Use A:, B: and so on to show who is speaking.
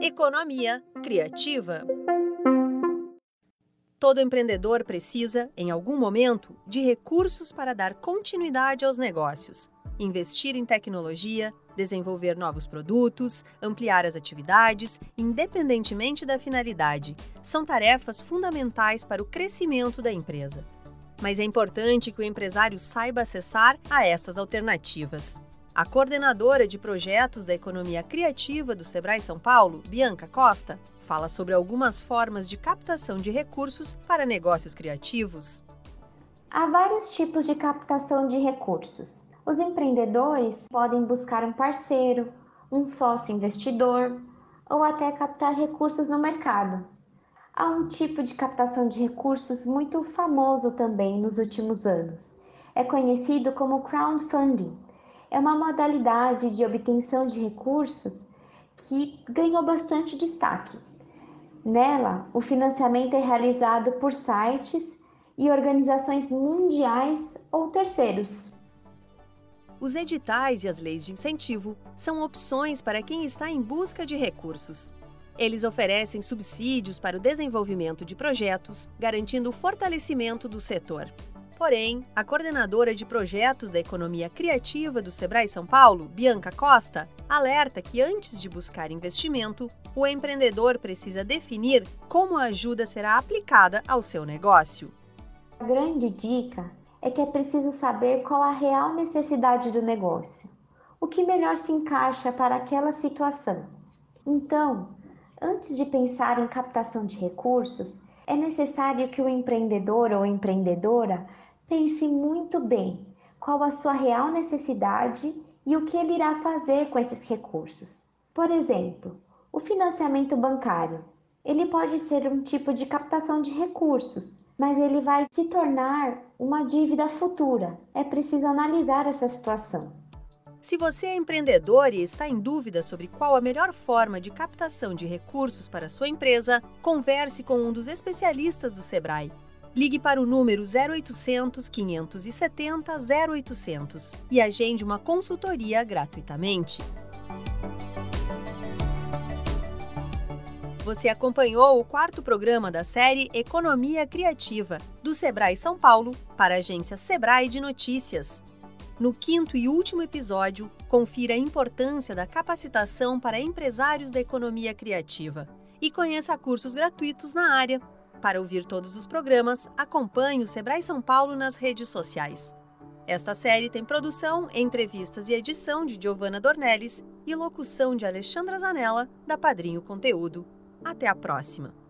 A: Economia criativa. Todo empreendedor precisa, em algum momento, de recursos para dar continuidade aos negócios, investir em tecnologia, desenvolver novos produtos, ampliar as atividades, independentemente da finalidade. São tarefas fundamentais para o crescimento da empresa. Mas é importante que o empresário saiba acessar a essas alternativas. A coordenadora de projetos da economia criativa do Sebrae São Paulo, Bianca Costa, fala sobre algumas formas de captação de recursos para negócios criativos.
B: Há vários tipos de captação de recursos. Os empreendedores podem buscar um parceiro, um sócio investidor ou até captar recursos no mercado. Há um tipo de captação de recursos muito famoso também nos últimos anos. É conhecido como crowdfunding é uma modalidade de obtenção de recursos que ganhou bastante destaque. Nela, o financiamento é realizado por sites e organizações mundiais ou terceiros.
A: Os editais e as leis de incentivo são opções para quem está em busca de recursos. Eles oferecem subsídios para o desenvolvimento de projetos, garantindo o fortalecimento do setor. Porém, a coordenadora de projetos da economia criativa do Sebrae São Paulo, Bianca Costa, alerta que antes de buscar investimento, o empreendedor precisa definir como a ajuda será aplicada ao seu negócio.
B: A grande dica é que é preciso saber qual a real necessidade do negócio, o que melhor se encaixa para aquela situação. Então, antes de pensar em captação de recursos, é necessário que o empreendedor ou empreendedora Pense muito bem qual a sua real necessidade e o que ele irá fazer com esses recursos. Por exemplo, o financiamento bancário. Ele pode ser um tipo de captação de recursos, mas ele vai se tornar uma dívida futura. É preciso analisar essa situação.
A: Se você é empreendedor e está em dúvida sobre qual a melhor forma de captação de recursos para sua empresa, converse com um dos especialistas do Sebrae. Ligue para o número 0800 570 0800 e agende uma consultoria gratuitamente. Você acompanhou o quarto programa da série Economia Criativa, do Sebrae São Paulo, para a agência Sebrae de Notícias. No quinto e último episódio, confira a importância da capacitação para empresários da economia criativa e conheça cursos gratuitos na área. Para ouvir todos os programas, acompanhe o Sebrae São Paulo nas redes sociais. Esta série tem produção, entrevistas e edição de Giovanna Dornelles e locução de Alexandra Zanella, da Padrinho Conteúdo. Até a próxima!